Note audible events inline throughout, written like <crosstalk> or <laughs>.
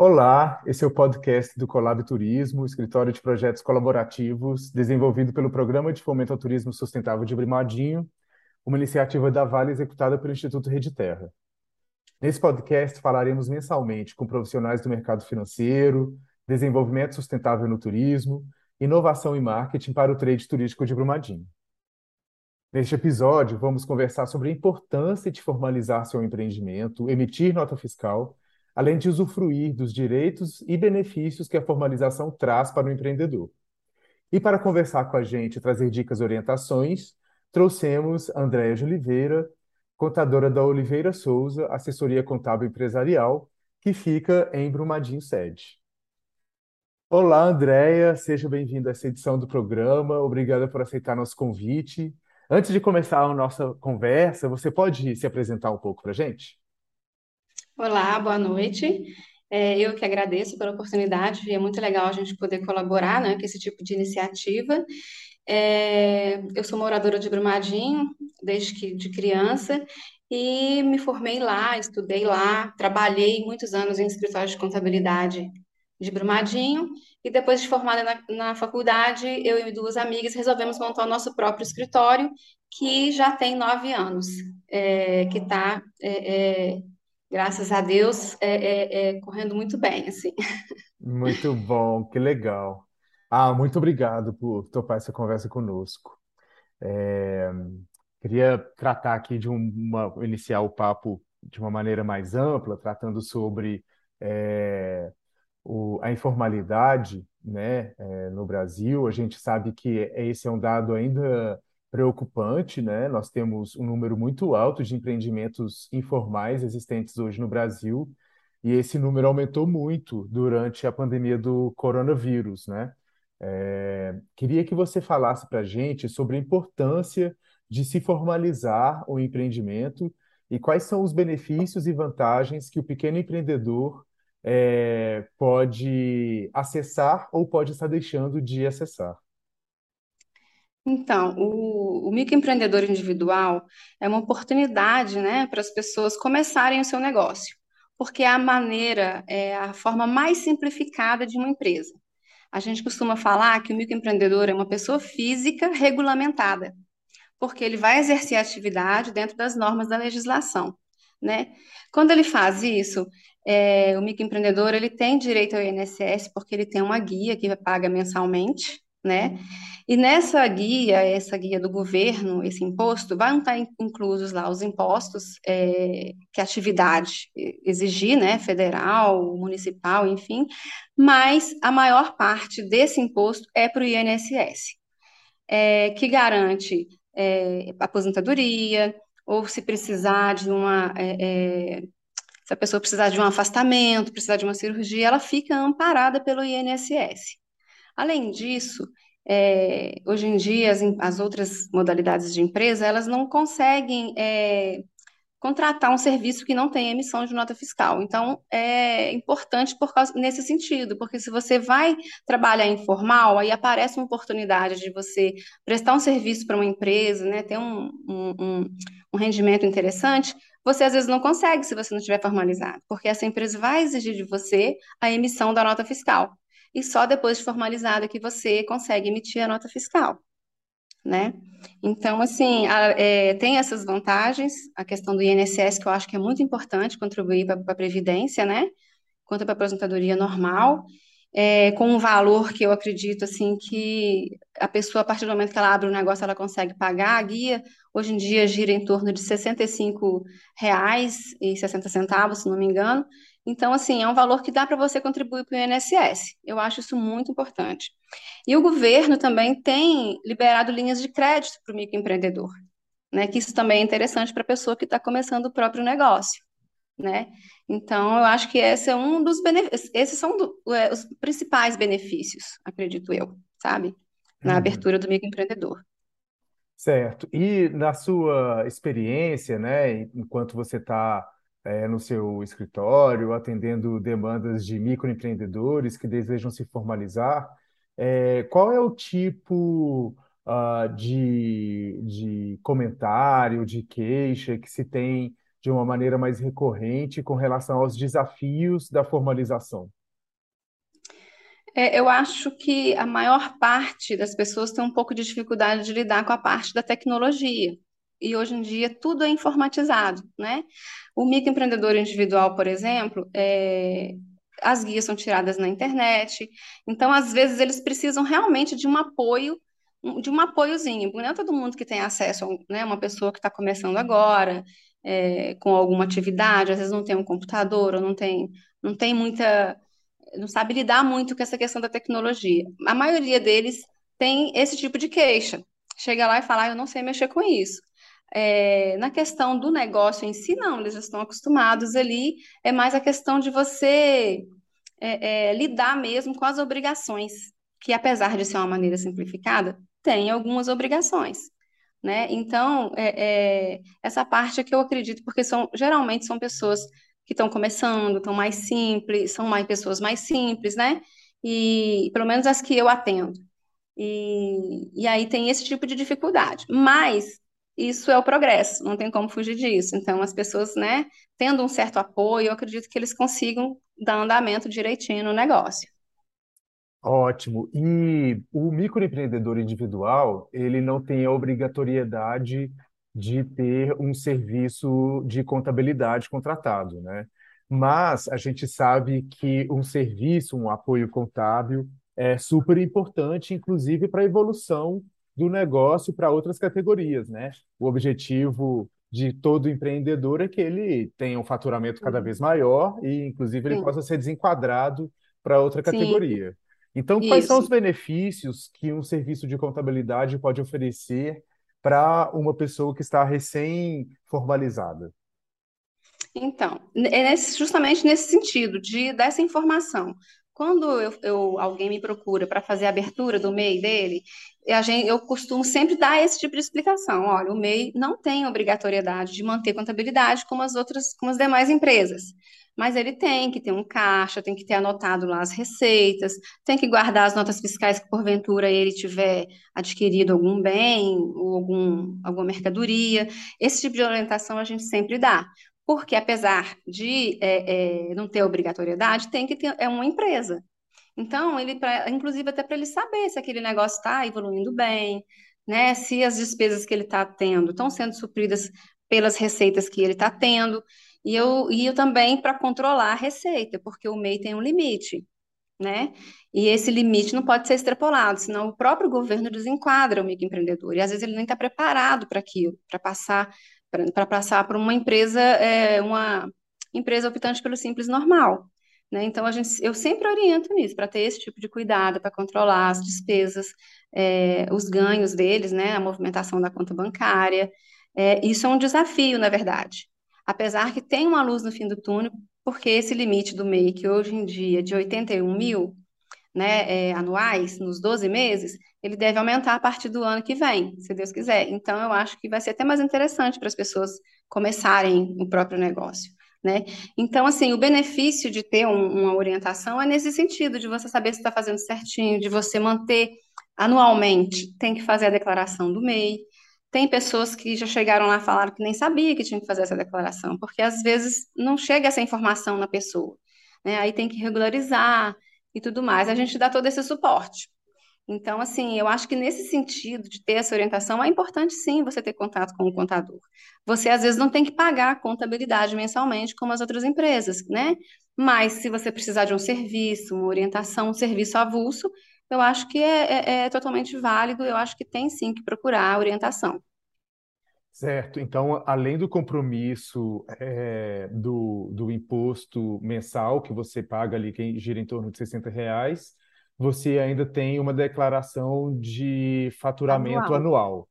Olá, esse é o podcast do Colab Turismo, escritório de projetos colaborativos desenvolvido pelo Programa de Fomento ao Turismo Sustentável de Brumadinho, uma iniciativa da Vale executada pelo Instituto Rede Terra. Nesse podcast falaremos mensalmente com profissionais do mercado financeiro, desenvolvimento sustentável no turismo, inovação e marketing para o trade turístico de Brumadinho. Neste episódio, vamos conversar sobre a importância de formalizar seu empreendimento, emitir nota fiscal além de usufruir dos direitos e benefícios que a formalização traz para o empreendedor. E para conversar com a gente e trazer dicas e orientações, trouxemos Andréa de Oliveira, contadora da Oliveira Souza, assessoria contábil empresarial, que fica em Brumadinho sede. Olá, Andréia, seja bem-vinda a essa edição do programa. Obrigada por aceitar nosso convite. Antes de começar a nossa conversa, você pode se apresentar um pouco para a gente? Olá, boa noite. É, eu que agradeço pela oportunidade, é muito legal a gente poder colaborar, né, com esse tipo de iniciativa. É, eu sou moradora de Brumadinho desde que de criança e me formei lá, estudei lá, trabalhei muitos anos em escritório de contabilidade de Brumadinho e depois de formada na, na faculdade, eu e duas amigas resolvemos montar o nosso próprio escritório que já tem nove anos, é, que está é, é graças a Deus, é, é, é correndo muito bem, assim. Muito bom, que legal. Ah, muito obrigado por topar essa conversa conosco. Queria tratar aqui de uma, iniciar o papo de uma maneira mais ampla, tratando sobre é, o, a informalidade, né, é, no Brasil. A gente sabe que esse é um dado ainda preocupante, né? Nós temos um número muito alto de empreendimentos informais existentes hoje no Brasil, e esse número aumentou muito durante a pandemia do coronavírus, né? É, queria que você falasse para a gente sobre a importância de se formalizar o empreendimento e quais são os benefícios e vantagens que o pequeno empreendedor é, pode acessar ou pode estar deixando de acessar. Então, o, o microempreendedor individual é uma oportunidade, né, para as pessoas começarem o seu negócio, porque é a maneira, é a forma mais simplificada de uma empresa. A gente costuma falar que o microempreendedor é uma pessoa física regulamentada, porque ele vai exercer a atividade dentro das normas da legislação, né? Quando ele faz isso, é, o microempreendedor ele tem direito ao INSS porque ele tem uma guia que paga mensalmente, né? E nessa guia, essa guia do governo, esse imposto, vão estar inclusos lá os impostos é, que a atividade exigir, né, federal, municipal, enfim, mas a maior parte desse imposto é para o INSS, é, que garante é, aposentadoria, ou se precisar de uma é, é, se a pessoa precisar de um afastamento, precisar de uma cirurgia, ela fica amparada pelo INSS. Além disso, é, hoje em dia as, as, outras modalidades de empresa elas não conseguem é, contratar um serviço que não tem emissão de nota fiscal. Então é importante por causa, nesse sentido, porque se você vai trabalhar informal, aí aparece uma oportunidade de você prestar um serviço para uma empresa, né, ter um, um, um, um rendimento interessante. Você às vezes não consegue se você não estiver formalizado, porque essa empresa vai exigir de você a emissão da nota fiscal e só depois de formalizado que você consegue emitir a nota fiscal, né? Então, assim, a, é, tem essas vantagens, a questão do INSS, que eu acho que é muito importante contribuir para a Previdência, né? Quanto para a aposentadoria normal, é, com um valor que eu acredito, assim, que a pessoa, a partir do momento que ela abre o um negócio, ela consegue pagar, a guia, hoje em dia, gira em torno de R$ 65,60, se não me engano, então, assim, é um valor que dá para você contribuir para o INSS. Eu acho isso muito importante. E o governo também tem liberado linhas de crédito para o microempreendedor, né? Que isso também é interessante para a pessoa que está começando o próprio negócio, né? Então, eu acho que esse é um dos benefícios, esses são do, é, os principais benefícios, acredito eu, sabe? Na uhum. abertura do microempreendedor. Certo. E na sua experiência, né, enquanto você está é, no seu escritório, atendendo demandas de microempreendedores que desejam se formalizar, é, qual é o tipo uh, de, de comentário, de queixa que se tem de uma maneira mais recorrente com relação aos desafios da formalização? É, eu acho que a maior parte das pessoas tem um pouco de dificuldade de lidar com a parte da tecnologia. E hoje em dia tudo é informatizado, né? O microempreendedor individual, por exemplo, é, as guias são tiradas na internet. Então, às vezes, eles precisam realmente de um apoio, de um apoiozinho. Não é todo mundo que tem acesso né, uma pessoa que está começando agora, é, com alguma atividade, às vezes não tem um computador, ou não tem, não tem muita não sabe lidar muito com essa questão da tecnologia. A maioria deles tem esse tipo de queixa. Chega lá e fala, ah, eu não sei mexer com isso. É, na questão do negócio em si, não, eles já estão acostumados ali, é mais a questão de você é, é, lidar mesmo com as obrigações, que apesar de ser uma maneira simplificada, tem algumas obrigações. Né? Então, é, é, essa parte é que eu acredito, porque são geralmente são pessoas que estão começando, estão mais simples, são mais pessoas mais simples, né? E pelo menos as que eu atendo. E, e aí tem esse tipo de dificuldade. Mas isso é o progresso, não tem como fugir disso. Então, as pessoas, né, tendo um certo apoio, eu acredito que eles consigam dar andamento direitinho no negócio. Ótimo. E o microempreendedor individual, ele não tem a obrigatoriedade de ter um serviço de contabilidade contratado, né? Mas a gente sabe que um serviço, um apoio contábil é super importante, inclusive para a evolução do negócio para outras categorias, né? O objetivo de todo empreendedor é que ele tenha um faturamento cada vez maior e, inclusive, ele Sim. possa ser desenquadrado para outra categoria. Então, quais Isso. são os benefícios que um serviço de contabilidade pode oferecer para uma pessoa que está recém-formalizada? Então, é nesse, justamente nesse sentido, de dessa informação. Quando eu, eu alguém me procura para fazer a abertura do MEI dele, a gente, eu costumo sempre dar esse tipo de explicação. Olha, o MEI não tem obrigatoriedade de manter contabilidade como as outras, como as demais empresas mas ele tem que ter um caixa, tem que ter anotado lá as receitas, tem que guardar as notas fiscais que porventura ele tiver adquirido algum bem ou algum, alguma mercadoria. Esse tipo de orientação a gente sempre dá, porque apesar de é, é, não ter obrigatoriedade, tem que ter é uma empresa. Então, ele, pra, inclusive até para ele saber se aquele negócio está evoluindo bem, né? Se as despesas que ele está tendo estão sendo supridas pelas receitas que ele está tendo. E eu, e eu também para controlar a receita, porque o MEI tem um limite, né? E esse limite não pode ser extrapolado, senão o próprio governo desenquadra o microempreendedor. E às vezes ele nem está preparado para aquilo, para passar para passar para uma empresa, é, uma empresa optante pelo simples normal. Né? Então, a gente, eu sempre oriento nisso, para ter esse tipo de cuidado, para controlar as despesas, é, os ganhos deles, né? a movimentação da conta bancária. É, isso é um desafio, na verdade apesar que tem uma luz no fim do túnel, porque esse limite do MEI, que hoje em dia é de 81 mil né, é, anuais, nos 12 meses, ele deve aumentar a partir do ano que vem, se Deus quiser. Então, eu acho que vai ser até mais interessante para as pessoas começarem o próprio negócio. Né? Então, assim, o benefício de ter um, uma orientação é nesse sentido, de você saber se está fazendo certinho, de você manter anualmente, tem que fazer a declaração do MEI, tem pessoas que já chegaram lá e falaram que nem sabia que tinha que fazer essa declaração, porque às vezes não chega essa informação na pessoa, né? Aí tem que regularizar e tudo mais. A gente dá todo esse suporte. Então, assim, eu acho que nesse sentido de ter essa orientação, é importante sim você ter contato com o contador. Você, às vezes, não tem que pagar a contabilidade mensalmente como as outras empresas, né? Mas se você precisar de um serviço, uma orientação, um serviço avulso, eu acho que é, é, é totalmente válido, eu acho que tem sim que procurar orientação. Certo. Então, além do compromisso é, do, do imposto mensal que você paga ali, que gira em torno de 60 reais, você ainda tem uma declaração de faturamento anual. anual.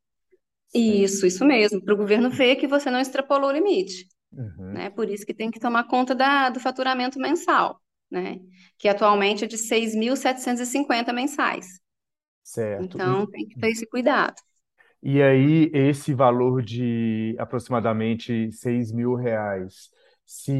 Isso, isso mesmo, para o governo ver que você não extrapolou o limite. Uhum. Né? Por isso que tem que tomar conta da, do faturamento mensal né? Que atualmente é de 6.750 mensais. Certo. Então, e... tem que ter esse cuidado. E aí, esse valor de aproximadamente 6 mil reais, se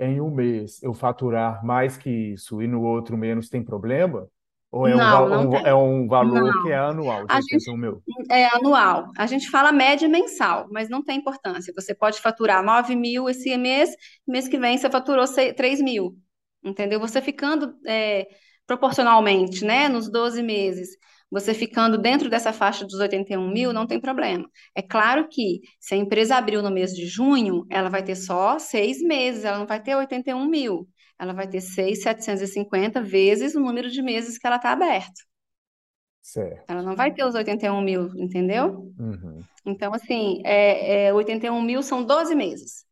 em um mês eu faturar mais que isso e no outro menos, tem problema? Ou é um, Não, não um- tem. é um valor que é Não. anual, A 81 gente mil? é anual. A gente fala média mensal, mas não tem importância. Você pode faturar 9 mil esse mês, mês que vem você faturou se- 3 mil. Entendeu? Você ficando é, proporcionalmente, né, nos 12 meses, você ficando dentro dessa faixa dos 81 mil, não tem problema. É claro que se a empresa abriu no mês de junho, ela vai ter só seis meses, ela não vai ter 81 mil. Ela vai ter 6.750 vezes o número de meses que ela está aberta. Certo. Ela não vai ter os 81 mil, entendeu? Uhum. Então, assim, é, é, 81 mil são 12 meses.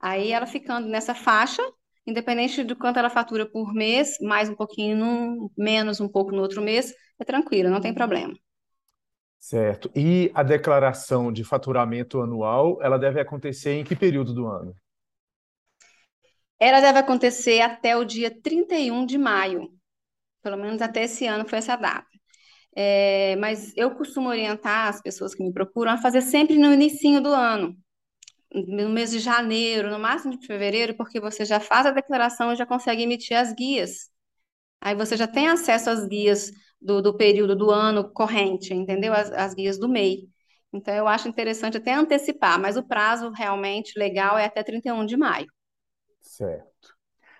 Aí ela ficando nessa faixa, independente do quanto ela fatura por mês, mais um pouquinho num, menos um pouco no outro mês, é tranquilo, não tem problema. Certo. E a declaração de faturamento anual, ela deve acontecer em que período do ano? Ela deve acontecer até o dia 31 de maio, pelo menos até esse ano foi essa data. É, mas eu costumo orientar as pessoas que me procuram a fazer sempre no inicinho do ano, no mês de janeiro, no máximo de fevereiro, porque você já faz a declaração e já consegue emitir as guias. Aí você já tem acesso às guias do, do período do ano corrente, entendeu? As, as guias do MEI. Então eu acho interessante até antecipar, mas o prazo realmente legal é até 31 de maio. Certo.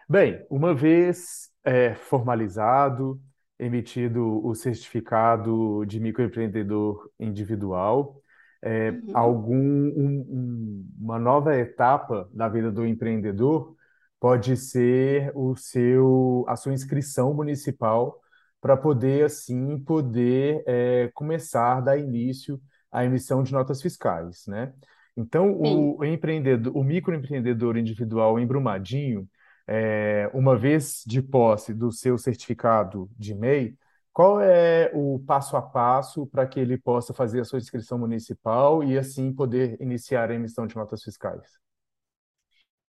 Bem, uma vez é, formalizado, emitido o certificado de microempreendedor individual, é, Uhum. algum um- um- uma nova etapa da vida do empreendedor pode ser o seu a sua inscrição municipal para poder assim poder é, começar a dar início à emissão de notas fiscais, né? Então, Sim. o empreendedor, o microempreendedor individual em Brumadinho, é, uma vez de posse do seu certificado de MEI, qual é o passo a passo para que ele possa fazer a sua inscrição municipal e assim poder iniciar a emissão de notas fiscais?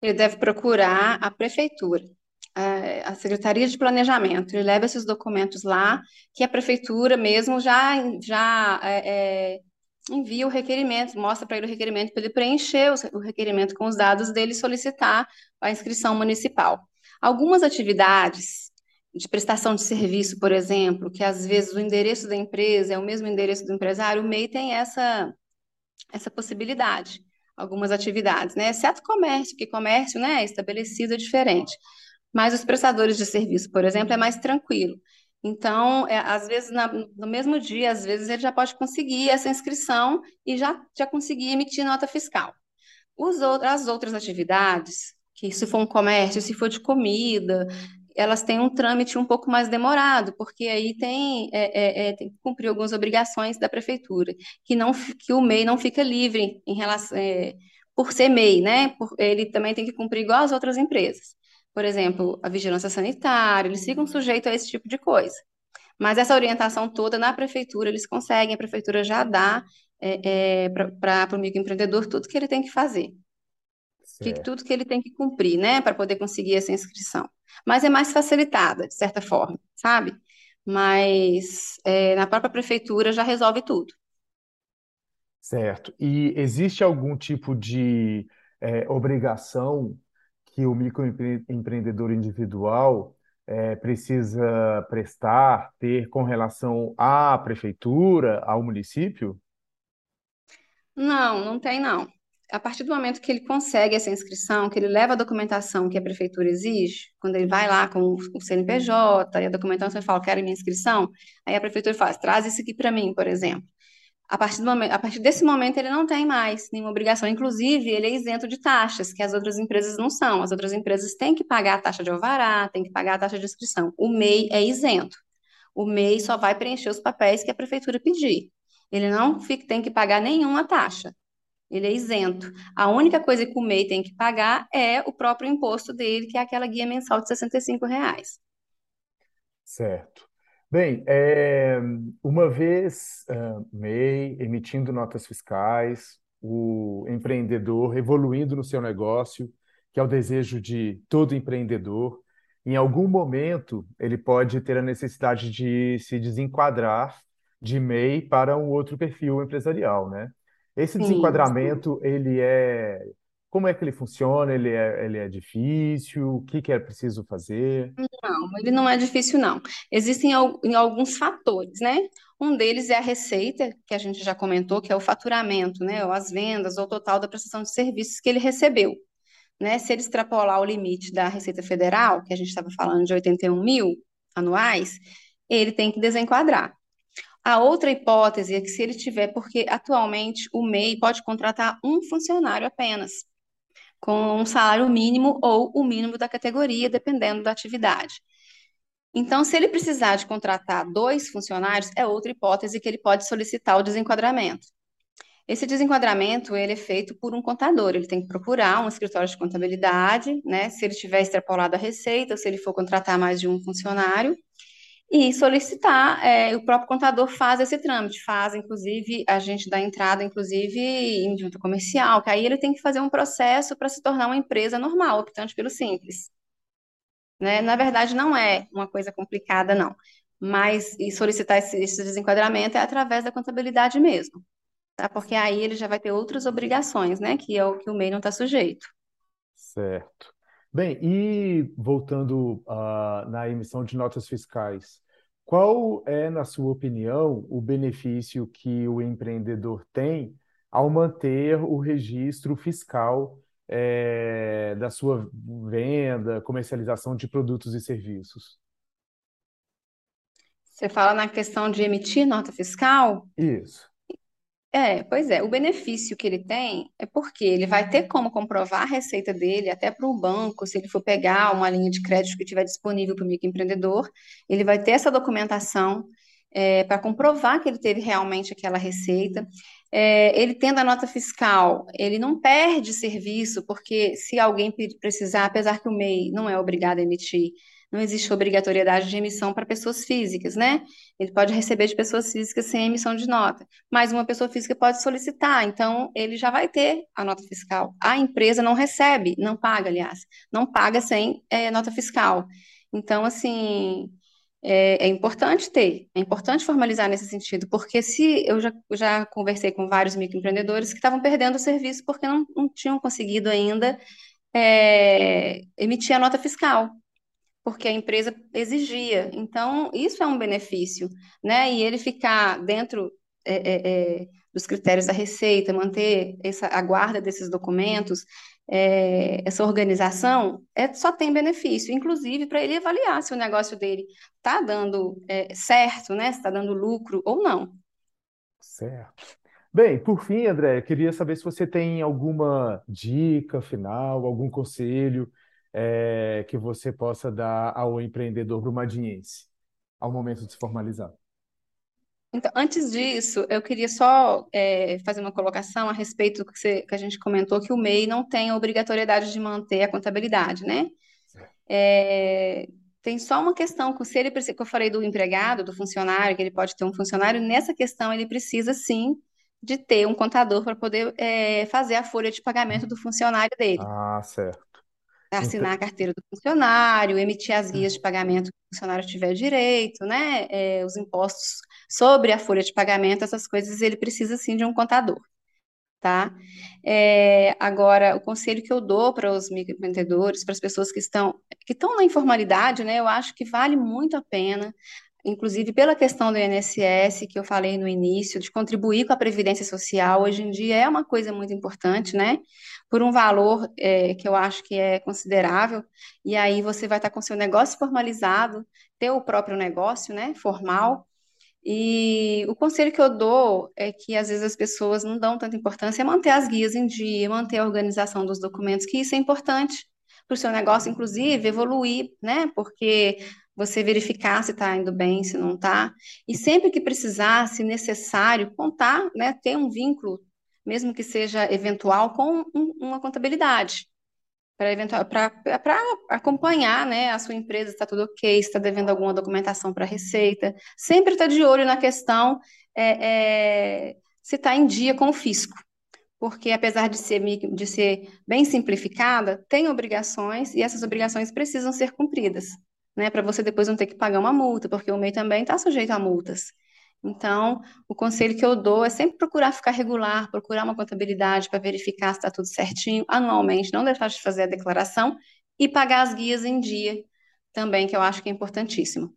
Ele deve procurar a prefeitura, a Secretaria de Planejamento. Ele leva esses documentos lá, que a prefeitura mesmo já, já eh, eh, envia o requerimento, mostra para ele o requerimento para ele preencher o requerimento com os dados dele e solicitar a inscrição municipal. Algumas atividades de prestação de serviço, por exemplo, que às vezes o endereço da empresa é o mesmo endereço do empresário, o MEI tem essa essa possibilidade, algumas atividades, né? Exceto comércio, que comércio, né, estabelecido é diferente. Mas os prestadores de serviço, por exemplo, é mais tranquilo. Então, é, às vezes, na- no mesmo dia, às vezes ele já pode conseguir essa inscrição e já, já conseguir emitir nota fiscal. Os as outras atividades, que se for um comércio, se for de comida, elas têm um trâmite um pouco mais demorado, porque aí tem, é, é, é, tem que cumprir algumas obrigações da prefeitura, que, não, que o MEI não fica livre em relação, é, por ser MEI, né? Por- ele também tem que cumprir igual as outras empresas. Por exemplo, a vigilância sanitária, eles ficam sujeitos a esse tipo de coisa. Mas essa orientação toda na prefeitura, eles conseguem, a prefeitura já dá para o microempreendedor tudo que ele tem que fazer que tudo que ele tem que cumprir, né, para poder conseguir essa inscrição. Mas é mais facilitada, de certa forma, sabe? Mas é, na própria prefeitura já resolve tudo. Certo. E existe algum tipo de eh, obrigação que o microempreendedor individual eh, precisa prestar, ter com relação à prefeitura, ao município? Não, não tem não. A partir do momento que ele consegue essa inscrição, que ele leva a documentação que a prefeitura exige, quando ele vai lá com o CNPJ e a documentação fala, quero minha inscrição, aí a prefeitura faz, traz isso aqui para mim, por exemplo. A partir do momento, a partir desse momento, ele não tem mais nenhuma obrigação. Inclusive, ele é isento de taxas, que as outras empresas não são. As outras empresas têm que pagar a taxa de alvará, têm que pagar a taxa de inscrição. O MEI é isento. O MEI só vai preencher os papéis que a prefeitura pedir. Ele não fica- tem que pagar nenhuma taxa. Ele é isento. A única coisa que o MEI tem que pagar é o próprio imposto dele, que é aquela guia mensal de 65 reais. Certo. Bem, é, uma vez ah, MEI emitindo notas fiscais, o empreendedor evoluindo no seu negócio, que é o desejo de todo empreendedor, em algum momento ele pode ter a necessidade de se desenquadrar de MEI para um outro perfil empresarial, né? Esse Sim, sim. desenquadramento, ele é Como é que ele funciona? Ele é, ele é difícil? O que que é preciso fazer? Não, ele não é difícil, não. Existem al- em alguns fatores, né? Um deles é a receita, que a gente já comentou, que é o faturamento, né? Ou as vendas, ou o total da prestação de serviços que ele recebeu, né? Se ele extrapolar o limite da Receita Federal, que a gente estava falando de 81 mil anuais, ele tem que desenquadrar. A outra hipótese é que se ele tiver, porque atualmente o MEI pode contratar um funcionário apenas, com um salário mínimo ou o mínimo da categoria, dependendo da atividade. Então, se ele precisar de contratar dois funcionários, é outra hipótese que ele pode solicitar o desenquadramento. Esse desenquadramento, ele é feito por um contador, ele tem que procurar um escritório de contabilidade, né, se ele tiver extrapolado a receita, ou se ele for contratar mais de um funcionário, e solicitar, é, o próprio contador faz esse trâmite, faz, inclusive, a gente dá entrada, inclusive, em junta comercial, que aí ele tem que fazer um processo para se tornar uma empresa normal, optante pelo simples né? Na verdade, não é uma coisa complicada, não. Mas e solicitar esse, esse desenquadramento é através da contabilidade mesmo, tá? Porque aí ele já vai ter outras obrigações, né? Que é o que o MEI não está sujeito. Certo. Bem, e voltando ah, na emissão de notas fiscais, qual é, na sua opinião, o benefício que o empreendedor tem ao manter o registro fiscal eh, da sua venda, comercialização de produtos e serviços? Você fala na questão de emitir nota fiscal? Isso. É, pois é, o benefício que ele tem é porque ele vai ter como comprovar a receita dele até para o banco, se ele for pegar uma linha de crédito que estiver disponível para o microempreendedor, ele vai ter essa documentação para comprovar que ele teve realmente aquela receita. É, ele tendo a nota fiscal, ele não perde serviço, porque se alguém precisar, apesar que o MEI não é obrigado a emitir, não existe obrigatoriedade de emissão para pessoas físicas, né? Ele pode receber de pessoas físicas sem emissão de nota, mas uma pessoa física pode solicitar, então ele já vai ter a nota fiscal. A empresa não recebe, não paga, aliás, não paga sem é, nota fiscal. Então, assim, é, é importante ter, é importante formalizar nesse sentido, porque se eu já, já conversei com vários microempreendedores que estavam perdendo o serviço porque não, não tinham conseguido ainda é, emitir a nota fiscal porque a empresa exigia. Então, isso é um benefício, né? E ele ficar dentro é, é, é, dos critérios da Receita, manter essa, a guarda desses documentos, é, essa organização, é, só tem benefício, inclusive para ele avaliar se o negócio dele está dando é, certo, né? Se está dando lucro ou não. Certo. Bem, por fim, André, eu queria saber se você tem alguma dica final, algum conselho eh, que você possa dar ao empreendedor brumadiense ao momento de se formalizar. Então, antes disso, eu queria só é, fazer uma colocação a respeito do que, você- que a gente comentou, que o MEI não tem a obrigatoriedade de manter a contabilidade, né? É, tem só uma questão, se ele precisa, que eu falei do empregado, do funcionário, que ele pode ter um funcionário, nessa questão ele precisa sim de ter um contador para poder é, fazer a folha de pagamento do funcionário dele, Ah, certo. Assinar Ente- a carteira do funcionário, emitir as guias de pagamento que o funcionário tiver direito, né? É, os impostos sobre a folha de pagamento, essas coisas, ele precisa sim de um contador tá? É, agora, o conselho que eu dou para os microempreendedores, para as pessoas que estão que estão na informalidade, né? Eu acho que vale muito a pena, inclusive pela questão do INSS que eu falei no início, de contribuir com a Previdência Social, hoje em dia é uma coisa muito importante, né? Por um valor é, que eu acho que é considerável, e aí você vai estar com seu negócio formalizado, ter o próprio negócio, né? Formal. E o conselho que eu dou é que às vezes as pessoas não dão tanta importância é manter as guias em dia, manter a organização dos documentos, que isso é importante para o seu negócio, inclusive, evoluir, né? Porque você verificar se está indo bem, se não está. E sempre que precisar, se necessário, contar, né? Ter um vínculo, mesmo que seja eventual, com um- uma contabilidade para acompanhar, né, a sua empresa está tudo ok, está devendo alguma documentação para a Receita, sempre está de olho na questão é, é, se está em dia com o fisco, porque apesar de ser de ser bem simplificada, tem obrigações e essas obrigações precisam ser cumpridas, né, para você depois não ter que pagar uma multa, porque o MEI também está sujeito a multas. Então, o conselho que eu dou é sempre procurar ficar regular, procurar uma contabilidade para verificar se está tudo certinho, anualmente, não deixar de fazer a declaração e pagar as guias em dia também, que eu acho que é importantíssimo.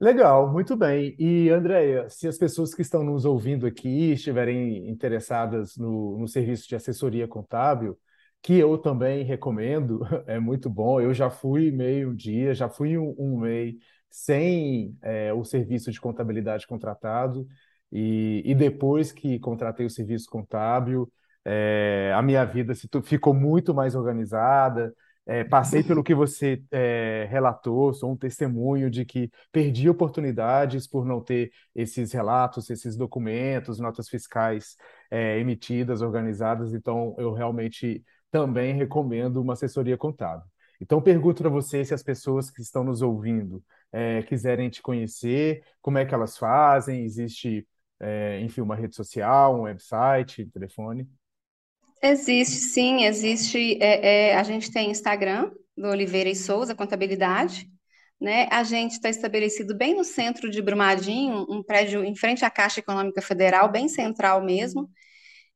Legal, muito bem. E, Andréia, se as pessoas que estão nos ouvindo aqui estiverem interessadas no, no serviço de assessoria contábil, que eu também recomendo, <laughs> é muito bom. Eu já fui meio dia, já fui um, um MEI sem é, o serviço de contabilidade contratado, e, e depois que contratei o serviço contábil, é, a minha vida se, ficou muito mais organizada. É, passei pelo que você é, relatou, sou um testemunho de que perdi oportunidades por não ter esses relatos, esses documentos, notas fiscais é, emitidas, organizadas, então eu realmente também recomendo uma assessoria contábil. Então, pergunto para você se as pessoas que estão nos ouvindo é, quiserem te conhecer, como é que elas fazem? Existe, é, enfim, uma rede social, um website, telefone? Existe, sim, existe. É, é, a gente tem Instagram do Oliveira e Souza Contabilidade, né? A gente está estabelecido bem no centro de Brumadinho, um prédio em frente à Caixa Econômica Federal, bem central mesmo.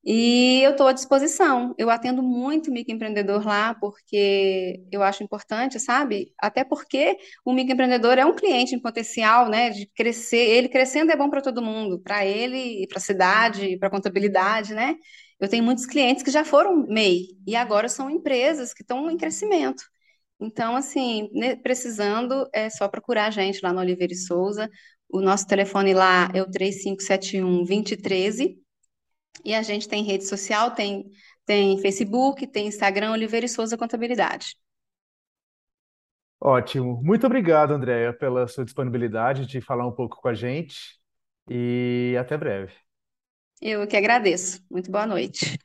E eu estou à disposição. Eu atendo muito microempreendedor lá, porque eu acho importante, sabe? Até porque o microempreendedor é um cliente em potencial, né? De crescer. Ele crescendo é bom para todo mundo, para ele, para a cidade, para a contabilidade, né? Eu tenho muitos clientes que já foram MEI e agora são empresas que estão em crescimento. Então, assim, né, precisando, é só procurar a gente lá no Oliveira e Souza. O nosso telefone lá é o 3571 2013 e a gente tem rede social, tem, tem Facebook, tem Instagram, Oliveira e Souza Contabilidade. Ótimo. Muito obrigado, Andréia, pela sua disponibilidade de falar um pouco com a gente e até breve. Eu que agradeço. Muito boa noite.